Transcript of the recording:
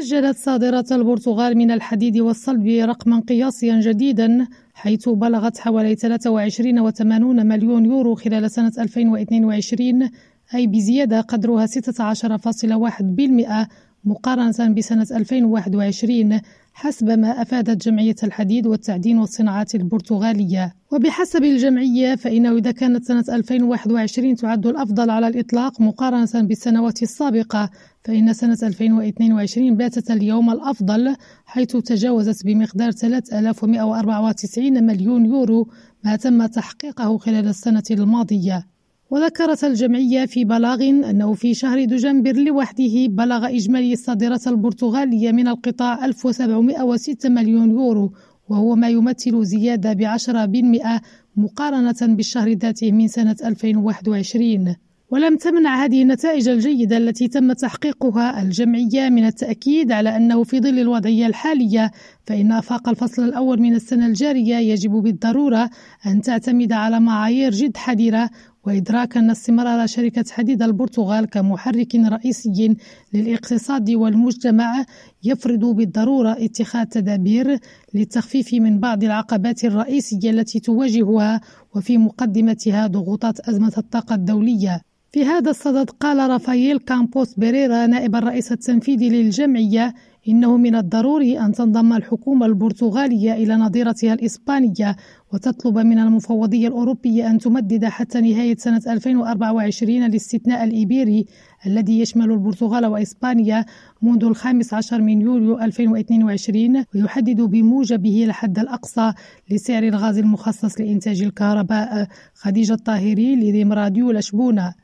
سجلت صادرات البرتغال من الحديد والصلب رقما قياسيا جديدا حيث بلغت حوالي 23.80 مليون يورو خلال سنة 2022 أي بزيادة قدرها 16.1% مقارنة بسنة 2021 حسب ما أفادت جمعية الحديد والتعدين والصناعات البرتغالية. وبحسب الجمعية فإنه إذا كانت سنة 2021 تعد الأفضل على الإطلاق مقارنة بالسنوات السابقة فإن سنة 2022 باتت اليوم الأفضل حيث تجاوزت بمقدار 3194 مليون يورو ما تم تحقيقه خلال السنة الماضية. وذكرت الجمعية في بلاغ أنه في شهر دجنبر لوحده بلغ إجمالي الصادرات البرتغالية من القطاع 1706 مليون يورو وهو ما يمثل زيادة بعشرة بالمئة مقارنة بالشهر ذاته من سنة 2021 ولم تمنع هذه النتائج الجيدة التي تم تحقيقها الجمعية من التأكيد على أنه في ظل الوضعية الحالية فإن آفاق الفصل الأول من السنة الجارية يجب بالضرورة أن تعتمد على معايير جد حذرة وإدراك أن استمرار شركة حديد البرتغال كمحرك رئيسي للاقتصاد والمجتمع يفرض بالضرورة اتخاذ تدابير للتخفيف من بعض العقبات الرئيسية التي تواجهها وفي مقدمتها ضغوطات أزمة الطاقة الدولية. في هذا الصدد قال رافائيل كامبوس بيريرا نائب الرئيس التنفيذي للجمعية إنه من الضروري أن تنضم الحكومة البرتغالية إلى نظيرتها الإسبانية وتطلب من المفوضية الأوروبية أن تمدد حتى نهاية سنة 2024 الاستثناء الإيبيري الذي يشمل البرتغال وإسبانيا منذ الخامس عشر من يوليو 2022 ويحدد بموجبه الحد الأقصى لسعر الغاز المخصص لإنتاج الكهرباء. خديجة الطاهري لريم راديو لشبونة.